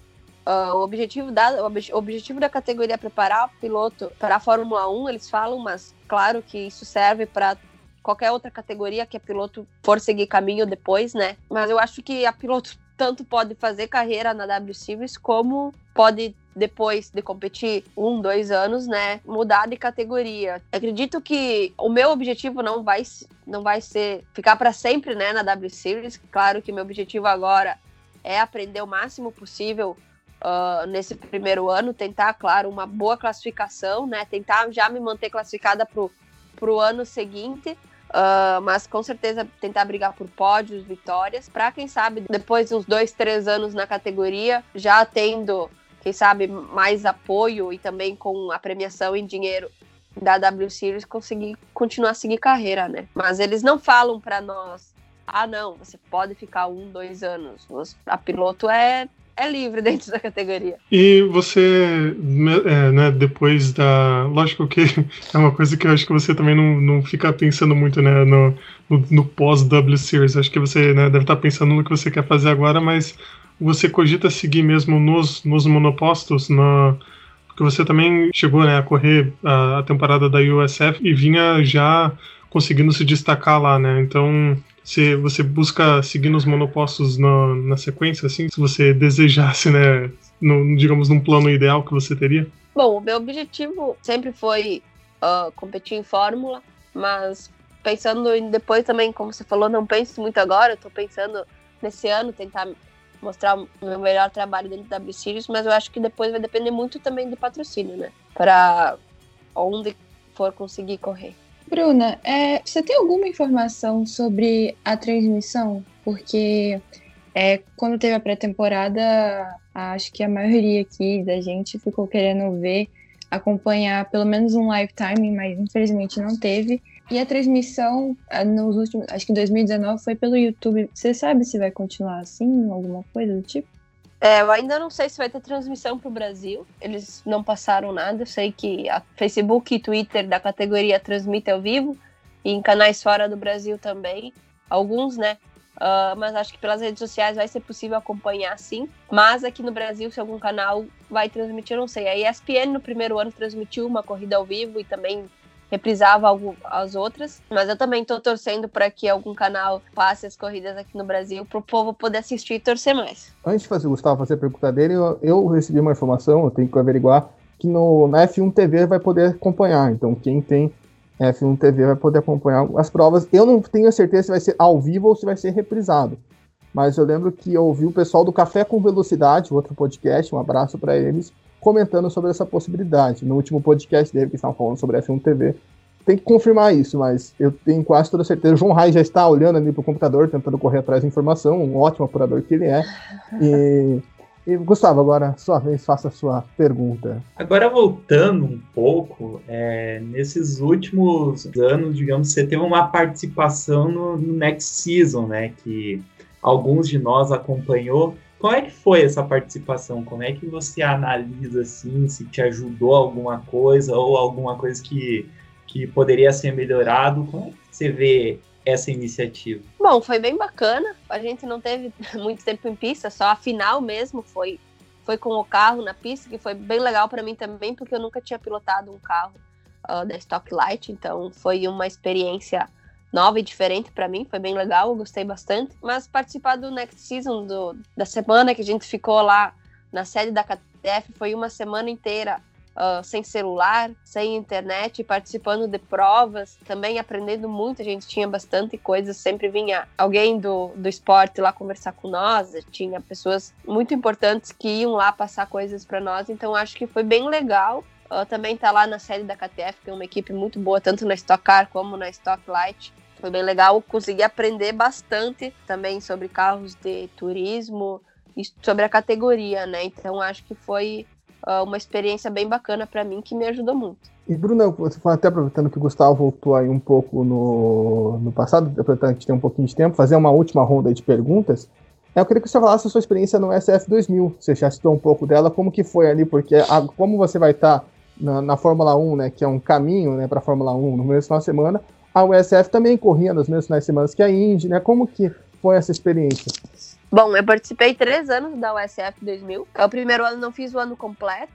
Uh, o, objetivo da, o objetivo da categoria é preparar o piloto para a Fórmula 1, eles falam, mas claro que isso serve para qualquer outra categoria que a piloto for seguir caminho depois, né? Mas eu acho que a piloto tanto pode fazer carreira na W Series como pode depois de competir um, dois anos, né, mudar de categoria. Acredito que o meu objetivo não vai, não vai ser ficar para sempre, né, na W Series. Claro que meu objetivo agora é aprender o máximo possível uh, nesse primeiro ano, tentar, claro, uma boa classificação, né? Tentar já me manter classificada para o ano seguinte. Uh, mas com certeza tentar brigar por pódios, vitórias, para quem sabe depois de uns dois, três anos na categoria, já tendo, quem sabe, mais apoio e também com a premiação em dinheiro da W Series conseguir continuar a seguir carreira, né? Mas eles não falam para nós, ah, não, você pode ficar um, dois anos. A piloto é é livre dentro da categoria. E você, é, né, depois da. Lógico que é uma coisa que eu acho que você também não, não fica pensando muito, né, no, no, no pós-W Series. Acho que você né, deve estar pensando no que você quer fazer agora, mas você cogita seguir mesmo nos, nos monopostos, na. Porque você também chegou né, a correr a, a temporada da USF e vinha já conseguindo se destacar lá, né? Então, se você busca seguir nos monopostos na, na sequência, assim, se você desejasse, né, no, digamos, num plano ideal que você teria? Bom, o meu objetivo sempre foi uh, competir em Fórmula, mas pensando em depois também, como você falou, não penso muito agora, eu tô pensando nesse ano tentar mostrar o meu melhor trabalho dentro da W Series, mas eu acho que depois vai depender muito também do patrocínio, né? Para onde for conseguir correr. Bruna, é, você tem alguma informação sobre a transmissão? Porque é, quando teve a pré-temporada, acho que a maioria aqui da gente ficou querendo ver, acompanhar pelo menos um live mas infelizmente não teve. E a transmissão é, nos últimos, acho que em 2019 foi pelo YouTube. Você sabe se vai continuar assim, alguma coisa do tipo? É, eu ainda não sei se vai ter transmissão para o Brasil. Eles não passaram nada. Eu sei que a Facebook e Twitter da categoria transmite ao vivo e em canais fora do Brasil também. Alguns, né? Uh, mas acho que pelas redes sociais vai ser possível acompanhar sim. Mas aqui no Brasil, se algum canal vai transmitir, não sei. A ESPN no primeiro ano transmitiu uma corrida ao vivo e também reprisava algo, as outras. Mas eu também estou torcendo para que algum canal passe as corridas aqui no Brasil para o povo poder assistir e torcer mais. Antes de fazer o Gustavo fazer a pergunta dele, eu, eu, recebi uma informação, eu tenho que averiguar, que no, na F1 TV vai poder acompanhar. Então quem tem F1 TV vai poder acompanhar as provas. Eu não tenho certeza se vai ser ao vivo ou se vai ser reprisado. Mas eu lembro que eu ouvi o pessoal do Café com Velocidade, outro podcast, um abraço para eles, comentando sobre essa possibilidade. No último podcast dele, que estavam falando sobre a F1 TV, tem que confirmar isso, mas eu tenho quase toda certeza. O João Rai já está olhando ali para o computador, tentando correr atrás da informação, um ótimo apurador que ele é. E, e Gustavo, agora, sua vez, faça a sua pergunta. Agora, voltando um pouco, é, nesses últimos anos, digamos, você teve uma participação no, no Next Season, né? Que alguns de nós acompanhou. Como é que foi essa participação? Como é que você analisa assim, se te ajudou alguma coisa ou alguma coisa que, que poderia ser melhorado? Como é que você vê essa iniciativa? Bom, foi bem bacana. A gente não teve muito tempo em pista, só a final mesmo foi foi com o carro na pista, que foi bem legal para mim também, porque eu nunca tinha pilotado um carro uh, da Stock Light, então foi uma experiência nova e diferente para mim, foi bem legal, eu gostei bastante. Mas participar do Next Season, do, da semana que a gente ficou lá na sede da KTF, foi uma semana inteira uh, sem celular, sem internet, participando de provas, também aprendendo muito. A gente tinha bastante coisas, sempre vinha alguém do, do esporte lá conversar com nós, tinha pessoas muito importantes que iam lá passar coisas para nós, então acho que foi bem legal. Uh, também tá lá na sede da KTF, que é uma equipe muito boa, tanto na Stock Car como na Stock Light. Foi bem legal, consegui aprender bastante também sobre carros de turismo e sobre a categoria, né? Então acho que foi uh, uma experiência bem bacana para mim que me ajudou muito. E Bruna, você foi até aproveitando que o Gustavo voltou aí um pouco no, no passado, aproveitando que a gente tem um pouquinho de tempo, fazer uma última ronda de perguntas. Eu queria que você falasse a sua experiência no SF 2000. Você já citou um pouco dela, como que foi ali, porque a, como você vai estar tá na, na, Fórmula 1, né, que é um caminho né, para a Fórmula 1 no mesmo final de semana, a USF também corria nas mesmas semanas que a Indy, né? Como que foi essa experiência? Bom, eu participei três anos da USF 2000. O primeiro ano não fiz o ano completo,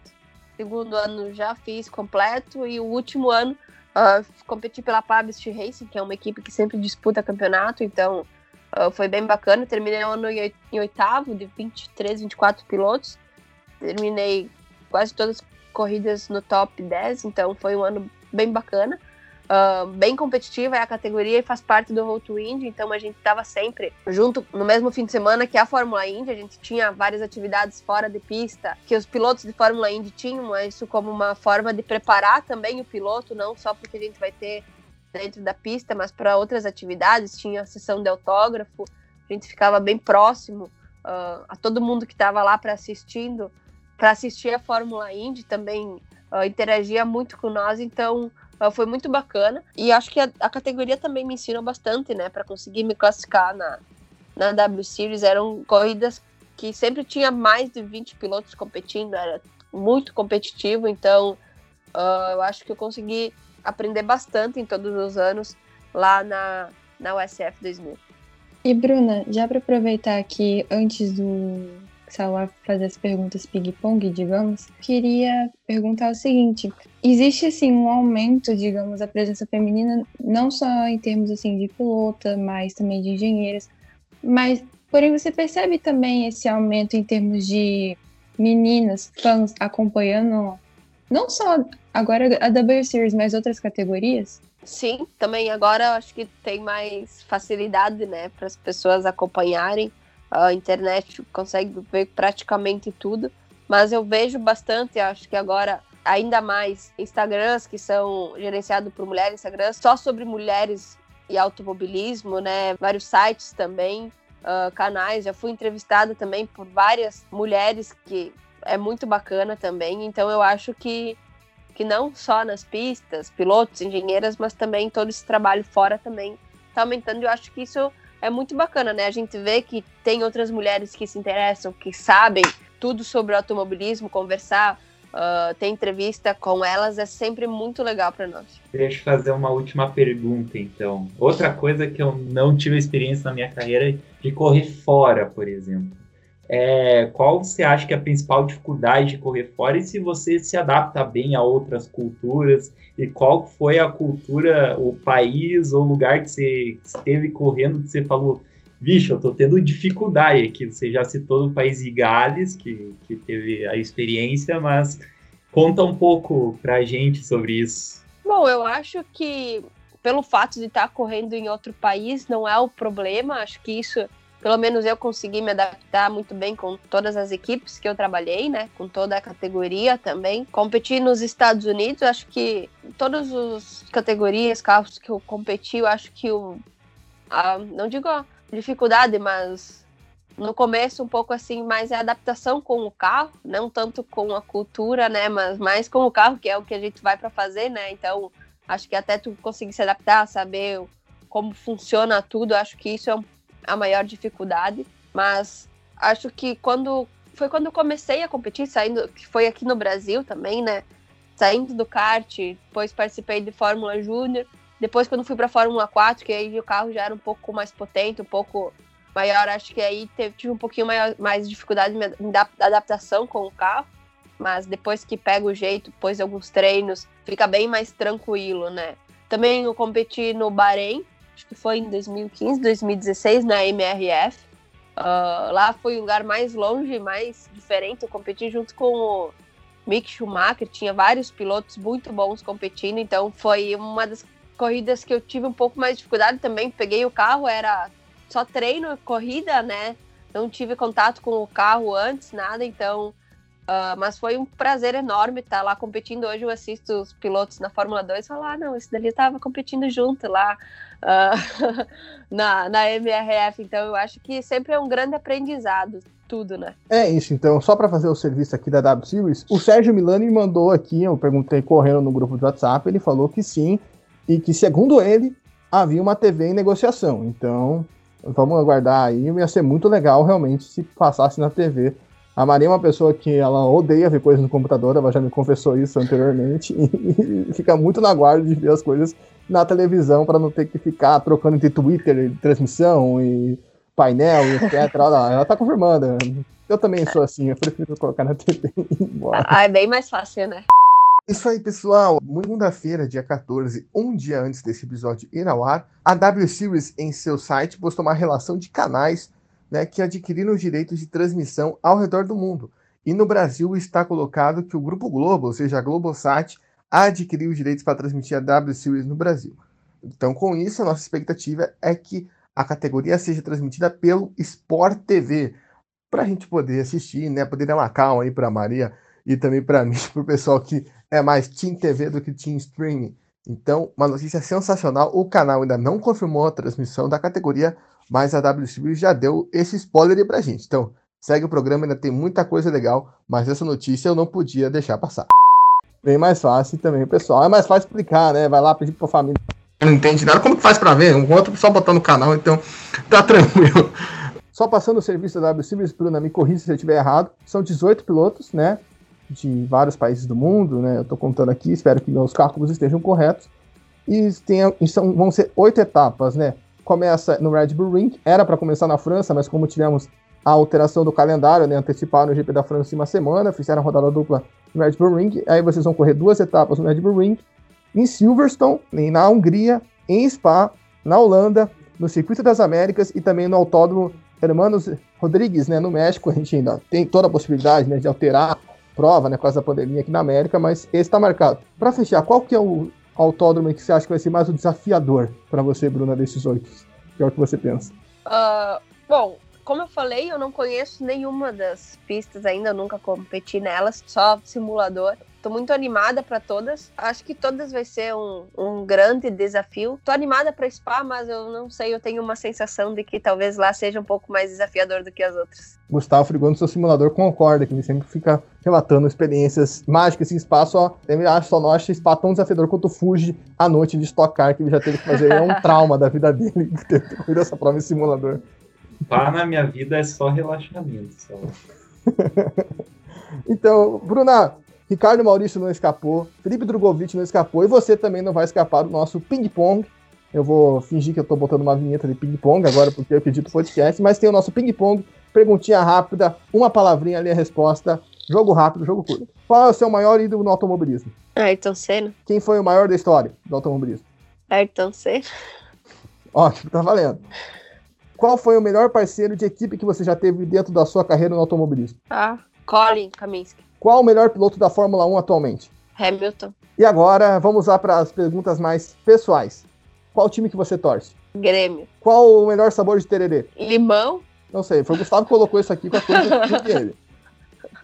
o segundo ano já fiz completo e o último ano uh, competi pela Pabst Racing, que é uma equipe que sempre disputa campeonato, então uh, foi bem bacana. Terminei o ano em oitavo, de 23, 24 pilotos. Terminei quase todas as corridas no top 10, então foi um ano bem bacana uh, bem competitiva, é a categoria e faz parte do Road to Indy, então a gente estava sempre junto no mesmo fim de semana que a Fórmula Indy, a gente tinha várias atividades fora de pista que os pilotos de Fórmula Indy tinham, isso como uma forma de preparar também o piloto, não só porque a gente vai ter dentro da pista, mas para outras atividades, tinha a sessão de autógrafo, a gente ficava bem próximo uh, a todo mundo que estava lá para assistindo, para assistir a Fórmula Indy também uh, interagia muito com nós, então Uh, foi muito bacana. E acho que a, a categoria também me ensinou bastante, né? Para conseguir me classificar na, na W Series. Eram corridas que sempre tinha mais de 20 pilotos competindo, era muito competitivo. Então, uh, eu acho que eu consegui aprender bastante em todos os anos lá na, na USF 2000. E Bruna, já para aproveitar que antes do Salá fazer as perguntas ping-pong, digamos, queria perguntar o seguinte: existe assim um aumento, digamos, da presença feminina, não só em termos assim de pilota, mas também de engenheiras, mas porém você percebe também esse aumento em termos de meninas, fãs acompanhando não só agora a W Series, mas outras categorias? Sim, também agora acho que tem mais facilidade, né, para as pessoas acompanharem. A internet consegue ver praticamente tudo, mas eu vejo bastante, acho que agora ainda mais Instagrams que são gerenciados por mulheres, Instagrams só sobre mulheres e automobilismo, né? Vários sites também, uh, canais. Já fui entrevistada também por várias mulheres que é muito bacana também. Então eu acho que que não só nas pistas, pilotos, engenheiras, mas também todo esse trabalho fora também está aumentando. Eu acho que isso é muito bacana, né? A gente vê que tem outras mulheres que se interessam, que sabem tudo sobre automobilismo, conversar, uh, ter entrevista com elas é sempre muito legal para nós. Deixa eu fazer uma última pergunta, então. Outra coisa que eu não tive experiência na minha carreira de correr fora, por exemplo é, qual você acha que é a principal dificuldade de correr fora e se você se adapta bem a outras culturas e qual foi a cultura, o país ou lugar que você esteve correndo que você falou, vixe, eu tô tendo dificuldade aqui. Você já citou o país de Gales, que, que teve a experiência, mas conta um pouco pra gente sobre isso. Bom, eu acho que pelo fato de estar correndo em outro país não é o problema, acho que isso pelo menos eu consegui me adaptar muito bem com todas as equipes que eu trabalhei, né? Com toda a categoria também. Competi nos Estados Unidos, acho que todas as categorias, carros que eu competi, eu acho que o. A, não digo a dificuldade, mas no começo um pouco assim, mais é adaptação com o carro, não tanto com a cultura, né? Mas mais com o carro, que é o que a gente vai para fazer, né? Então, acho que até tu conseguir se adaptar, saber como funciona tudo, acho que isso é um a maior dificuldade, mas acho que quando foi quando eu comecei a competir, saindo, que foi aqui no Brasil também, né? Saindo do kart, depois participei de Fórmula Júnior, depois quando fui para Fórmula 4, que aí o carro já era um pouco mais potente, um pouco maior, acho que aí teve, tive um pouquinho maior, mais dificuldade da adaptação com o carro, mas depois que pega o jeito, depois de alguns treinos, fica bem mais tranquilo, né? Também eu competi no Bahrein, acho que foi em 2015, 2016, na MRF. Uh, lá foi o lugar mais longe, mais diferente. Eu competi junto com o Mick Schumacher, tinha vários pilotos muito bons competindo, então foi uma das corridas que eu tive um pouco mais de dificuldade também. Peguei o carro, era só treino, corrida, né? Não tive contato com o carro antes, nada, então Uh, mas foi um prazer enorme estar lá competindo. Hoje eu assisto os pilotos na Fórmula 2 e falo, ah, não, esse dali estava competindo junto lá uh, na, na MRF. Então eu acho que sempre é um grande aprendizado, tudo, né? É isso, então, só para fazer o serviço aqui da W Series, o Sérgio Milani mandou aqui, eu perguntei correndo no grupo do WhatsApp, ele falou que sim, e que segundo ele, havia uma TV em negociação. Então, vamos aguardar aí, ia ser muito legal realmente se passasse na TV a Maria é uma pessoa que ela odeia ver coisas no computador, ela já me confessou isso anteriormente, e, fica muito na guarda de ver as coisas na televisão para não ter que ficar trocando entre Twitter, transmissão e painel, e etc. Ela, ela tá confirmando. Eu também sou assim, eu prefiro colocar na TV e embora. Ah, é bem mais fácil, né? Isso aí, pessoal. Segunda-feira, dia 14, um dia antes desse episódio ir ao ar, a W Series em seu site postou uma relação de canais né, que adquiriram os direitos de transmissão ao redor do mundo. E no Brasil está colocado que o Grupo Globo, ou seja, a Globosat, adquiriu os direitos para transmitir a W Series no Brasil. Então, com isso, a nossa expectativa é que a categoria seja transmitida pelo Sport TV, para a gente poder assistir, né, poder dar uma calma aí para Maria e também para mim, para o pessoal que é mais Team TV do que Team Streaming. Então, uma notícia sensacional. O canal ainda não confirmou a transmissão da categoria, mas a WCB já deu esse spoiler aí pra gente. Então, segue o programa, ainda tem muita coisa legal, mas essa notícia eu não podia deixar passar. Bem mais fácil também, pessoal. É mais fácil explicar, né? Vai lá pedir pra família. Não entende nada. Como que faz pra ver? Um outro só botar no canal, então tá tranquilo. Só passando o serviço da W Series, Bruna, me corrija se eu estiver errado. São 18 pilotos, né? De vários países do mundo, né? Eu tô contando aqui, espero que meus cálculos estejam corretos. E, tem, são, vão ser oito etapas, né? Começa no Red Bull Ring, era para começar na França, mas como tivemos a alteração do calendário, né? Anteciparam o GP da França em uma semana, fizeram a rodada dupla no Red Bull Ring. Aí vocês vão correr duas etapas no Red Bull Ring, em Silverstone, na Hungria, em Spa, na Holanda, no Circuito das Américas e também no Autódromo Hermanos Rodrigues, né, no México, a gente ainda tem toda a possibilidade né, de alterar prova, né, com essa pandemia aqui na América, mas esse está marcado. Para fechar, qual que é o autódromo que você acha que vai ser mais o desafiador para você, Bruna, desses oito? É o que você pensa? Uh, bom, como eu falei, eu não conheço nenhuma das pistas ainda, nunca competi nelas, só simulador. Tô muito animada para todas. Acho que todas vai ser um, um grande desafio. Tô animada para Spa, mas eu não sei, eu tenho uma sensação de que talvez lá seja um pouco mais desafiador do que as outras. Gustavo Frigono, seu simulador, concorda que ele sempre fica relatando experiências mágicas em Spa, só, ele acha, só não acha Spa tão desafiador quanto Fuji à noite de Stock Car, que ele já teve que fazer. É um trauma da vida dele ter corrido essa prova em simulador. Pá na minha vida é só relaxamento. Só. então, Bruna, Ricardo Maurício não escapou, Felipe Drogovic não escapou, e você também não vai escapar do nosso ping-pong. Eu vou fingir que eu tô botando uma vinheta de ping-pong agora, porque eu acredito podcast, mas tem o nosso ping-pong, perguntinha rápida, uma palavrinha ali a resposta, jogo rápido, jogo curto. Qual é o seu maior ídolo no automobilismo? Ayrton Senna. Quem foi o maior da história do automobilismo? Ayrton Senna. Ótimo, tá valendo. Qual foi o melhor parceiro de equipe que você já teve dentro da sua carreira no automobilismo? Ah, Colin Kaminsky. Qual o melhor piloto da Fórmula 1 atualmente? Hamilton. E agora, vamos lá para as perguntas mais pessoais. Qual time que você torce? Grêmio. Qual o melhor sabor de tererê? Limão. Não sei, foi o Gustavo que colocou isso aqui com a coisa dele.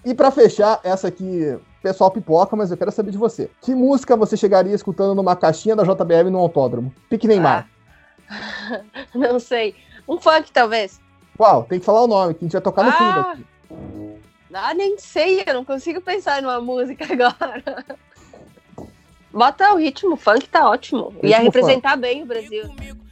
E para fechar, essa aqui, pessoal pipoca, mas eu quero saber de você. Que música você chegaria escutando numa caixinha da JBL no autódromo? Pique Neymar. Ah. Não sei. Um funk, talvez. Qual? Tem que falar o nome, que a gente vai tocar no Ah. fundo aqui. Ah, nem sei, eu não consigo pensar numa música agora. Bota o ritmo funk, tá ótimo. Ia Ritmo representar bem o Brasil.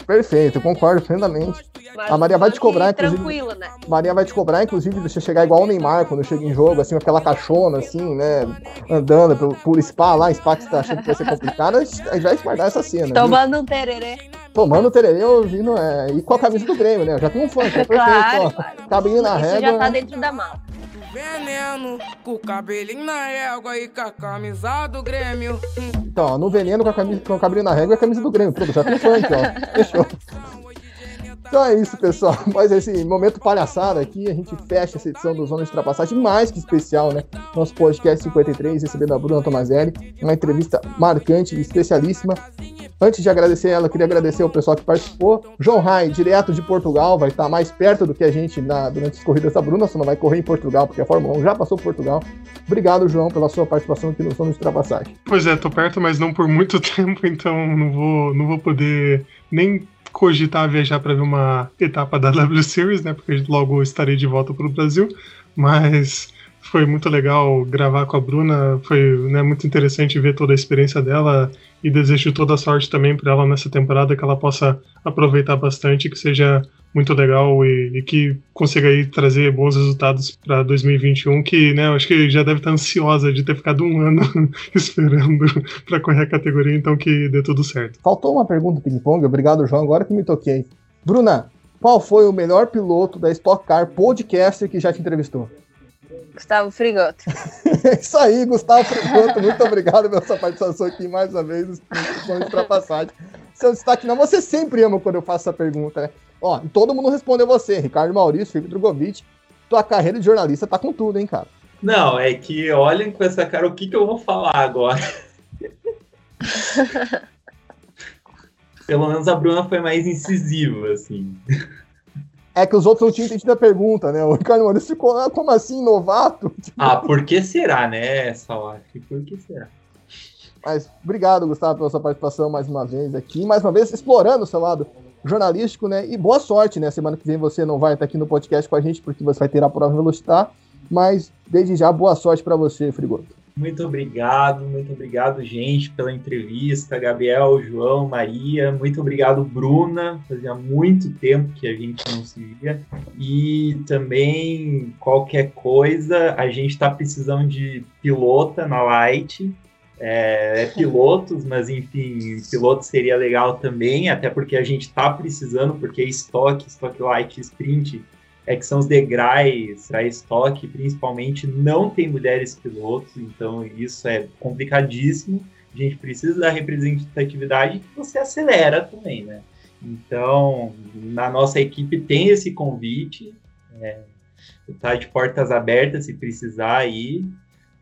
Perfeito, concordo plenamente. Mas A Maria vai funk te cobrar, inclusive. Né? Maria vai te cobrar, inclusive, de você chegar igual o Neymar quando chega em jogo, assim, aquela caixona, assim, né? Andando pelo, por spa lá, spa que você tá achando que vai ser complicado, a gente vai guardar essa cena. viu? Tomando um tererê. Tomando tererê, ouvindo, é, e com a camisa do Grêmio, né? Já tem um fã, é perfeito, Claro, ó. claro. Cabelinho na régua. já tá dentro da mala. Veneno, com o cabelinho na égua e com a camisa do Grêmio. Então, ó, no veneno com a camisa, com o cabelinho na régua é a camisa do Grêmio. Pronto, já tem funk, ó. Fechou. Então é isso, pessoal. Mas esse momento palhaçada aqui, a gente fecha essa edição do Zona de Ultrapassagem, mais que especial, né? Nosso podcast 53, recebendo a Bruna Tomazelli. Uma entrevista marcante e especialíssima. Antes de agradecer ela, queria agradecer o pessoal que participou. João Rai, direto de Portugal, vai estar mais perto do que a gente na, durante as corridas da Bruna, só não vai correr em Portugal, porque a Fórmula 1 já passou por Portugal. Obrigado, João, pela sua participação aqui no Zona de Ultrapassagem. Pois é, tô perto, mas não por muito tempo, então não vou, não vou poder nem cogitar viajar para ver uma etapa da W Series, né? Porque logo estarei de volta para o Brasil. Mas foi muito legal gravar com a Bruna, foi né, muito interessante ver toda a experiência dela e desejo toda a sorte também para ela nessa temporada, que ela possa aproveitar bastante, que seja muito legal e, e que consiga aí trazer bons resultados para 2021, que né, eu acho que já deve estar ansiosa de ter ficado um ano esperando para correr a categoria, então que dê tudo certo. Faltou uma pergunta ping-pong, obrigado, João, agora que me toquei. Bruna, qual foi o melhor piloto da Stock Car Podcaster que já te entrevistou? Gustavo Frigoto. É isso aí, Gustavo Frigoto, muito obrigado pela sua participação aqui mais uma vez no Ultrapassagem. Seu destaque não, você sempre ama quando eu faço essa pergunta, né? Ó, todo mundo respondeu você, Ricardo Maurício, Felipe Drogovic. Tua carreira de jornalista tá com tudo, hein, cara? Não, é que olhem com essa cara o que, que eu vou falar agora. Pelo menos a Bruna foi mais incisiva, assim. É que os outros não tinham entendido a pergunta, né? O Ricardo Maurício ficou, ah, como assim, novato? Ah, por que será, né, Salaf? Por que será? Mas obrigado, Gustavo, pela sua participação mais uma vez aqui. Mais uma vez, explorando o seu lado jornalístico, né? E boa sorte, né? Semana que vem você não vai estar aqui no podcast com a gente, porque você vai ter a prova em Velocitar. Mas, desde já, boa sorte para você, Frigoto. Muito obrigado, muito obrigado, gente, pela entrevista. Gabriel, João, Maria, muito obrigado, Bruna. Fazia muito tempo que a gente não se via. E também, qualquer coisa, a gente está precisando de pilota na Light. É, é, pilotos, mas enfim, piloto seria legal também, até porque a gente está precisando, porque estoque, estoque light, sprint é que são os degraus para estoque, principalmente não tem mulheres pilotos, então isso é complicadíssimo. A gente precisa da representatividade que você acelera também, né? Então, na nossa equipe tem esse convite, é, tá de portas abertas se precisar aí,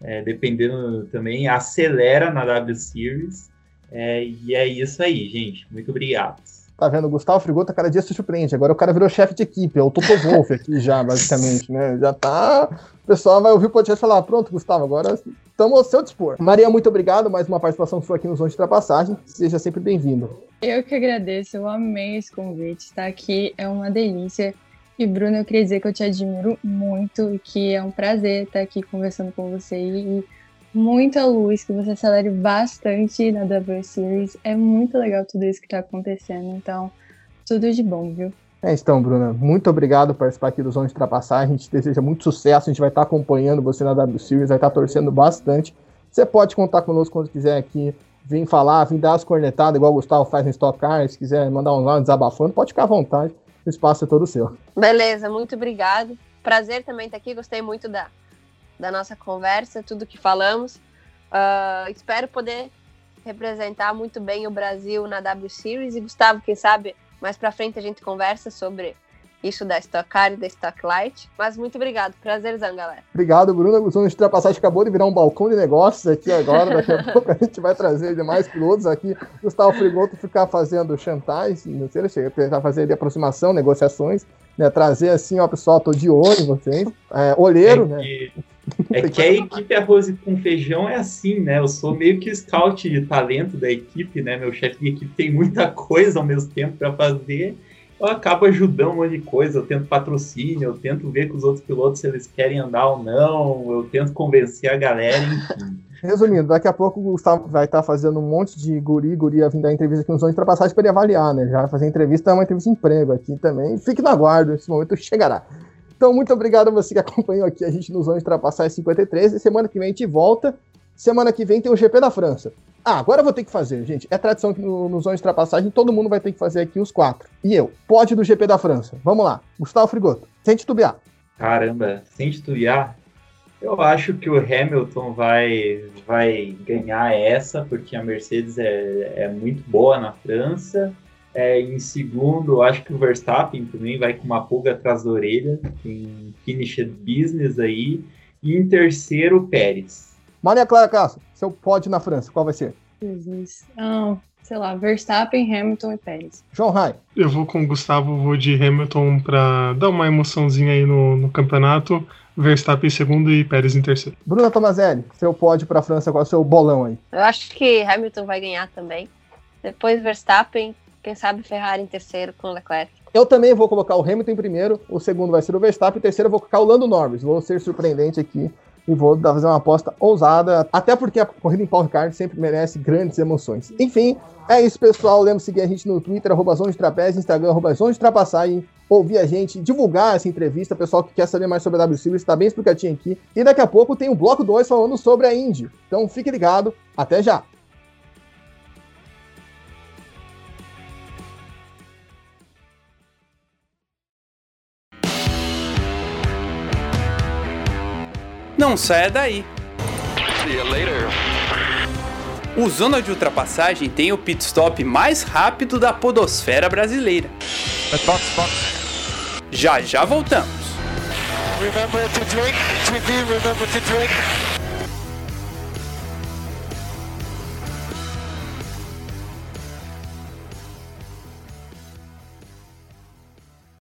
é, dependendo também, acelera na W Series. É, e é isso aí, gente. Muito obrigado. Tá vendo? O Gustavo Frigota cada dia se surpreende. Agora o cara virou chefe de equipe, é o Toto Wolff aqui já, basicamente, né? Já tá. O pessoal vai ouvir o podcast e falar: pronto, Gustavo, agora estamos ao seu dispor. Maria, muito obrigado. Mais uma participação sua aqui no Zona de Ultrapassagem. Seja sempre bem-vindo. Eu que agradeço, eu amei esse convite. Estar aqui é uma delícia. E, Bruno, eu queria dizer que eu te admiro muito e que é um prazer estar aqui conversando com você. E muita luz, que você acelere bastante na W Series. É muito legal tudo isso que está acontecendo. Então, tudo de bom, viu? É, então, Bruna, muito obrigado por participar aqui do Zona de Ultrapassagem. A gente deseja muito sucesso. A gente vai estar acompanhando você na W Series, vai estar torcendo bastante. Você pode contar conosco quando quiser aqui, vir falar, vir dar as cornetadas, igual o Gustavo faz no Stock Car. Se quiser mandar um áudio desabafando, pode ficar à vontade. O espaço é todo seu. Beleza, muito obrigado. Prazer também estar aqui. Gostei muito da, da nossa conversa, tudo que falamos. Uh, espero poder representar muito bem o Brasil na W Series e Gustavo, quem sabe mais para frente a gente conversa sobre isso da Stock Car e da Stock Light. Mas muito obrigado, prazerzão, galera. Obrigado, Bruno. O Zona de Ultrapassagem acabou de virar um balcão de negócios aqui agora. Daqui a pouco a gente vai trazer demais pilotos aqui. Gustavo Frigoto ficar fazendo chantagem, não sei, tentar fazer de aproximação, negociações né, trazer assim, ó, pessoal, tô de olho em vocês. É, olheiro, é né? É que a equipe Arroz com Feijão é assim, né? Eu sou meio que o scout de talento da equipe, né? Meu chefe de equipe tem muita coisa ao mesmo tempo para fazer. Eu acabo ajudando um monte de coisa, eu tento patrocínio, eu tento ver com os outros pilotos se eles querem andar ou não, eu tento convencer a galera, enfim. Resumindo, daqui a pouco o Gustavo vai estar fazendo um monte de guri, guri a vir dar entrevista aqui no Zona de Ultrapassagem para ele avaliar, né? Já fazer entrevista, é uma entrevista de emprego aqui também. Fique na guarda, esse momento chegará. Então, muito obrigado a você que acompanhou aqui a gente no Zona de Ultrapassagem 53. E semana que vem a gente volta. Semana que vem tem o GP da França. Ah, agora eu vou ter que fazer, gente. É tradição que no, no Zona de Ultrapassagem todo mundo vai ter que fazer aqui os quatro. E eu, pode do GP da França. Vamos lá. Gustavo Frigoto, sem titubear. Caramba, sem titubear? Eu acho que o Hamilton vai, vai ganhar essa, porque a Mercedes é, é muito boa na França. É, em segundo, acho que o Verstappen também vai com uma pulga atrás da orelha, tem finished business aí. E em terceiro, o Pérez. Maria Clara Castro, seu pódio na França, qual vai ser? Jesus. Oh, sei lá, Verstappen, Hamilton e Pérez. João Rai. Eu vou com o Gustavo, vou de Hamilton para dar uma emoçãozinha aí no, no campeonato. Verstappen em segundo e Pérez em terceiro. Bruna Tomazelli, seu pódio para a França, qual é o seu bolão aí? Eu acho que Hamilton vai ganhar também. Depois Verstappen, quem sabe Ferrari em terceiro com Leclerc. Eu também vou colocar o Hamilton em primeiro, o segundo vai ser o Verstappen, e terceiro eu vou colocar o Lando Norris. Vou ser surpreendente aqui e vou fazer uma aposta ousada, até porque a corrida em Paul Ricard sempre merece grandes emoções. Enfim, é isso, pessoal. Lembra de seguir a gente no Twitter, arroba de Trapézio, Instagram, arroba de ouvir a gente, divulgar essa entrevista, pessoal que quer saber mais sobre a W Series, está bem explicadinho aqui. E daqui a pouco tem o bloco 2 falando sobre a Indy. Então fique ligado, até já! Não saia daí. See you later. O Zona de Ultrapassagem tem o pit stop mais rápido da podosfera brasileira. Box, box. Já já voltamos. Remember to drink. TV, remember to drink.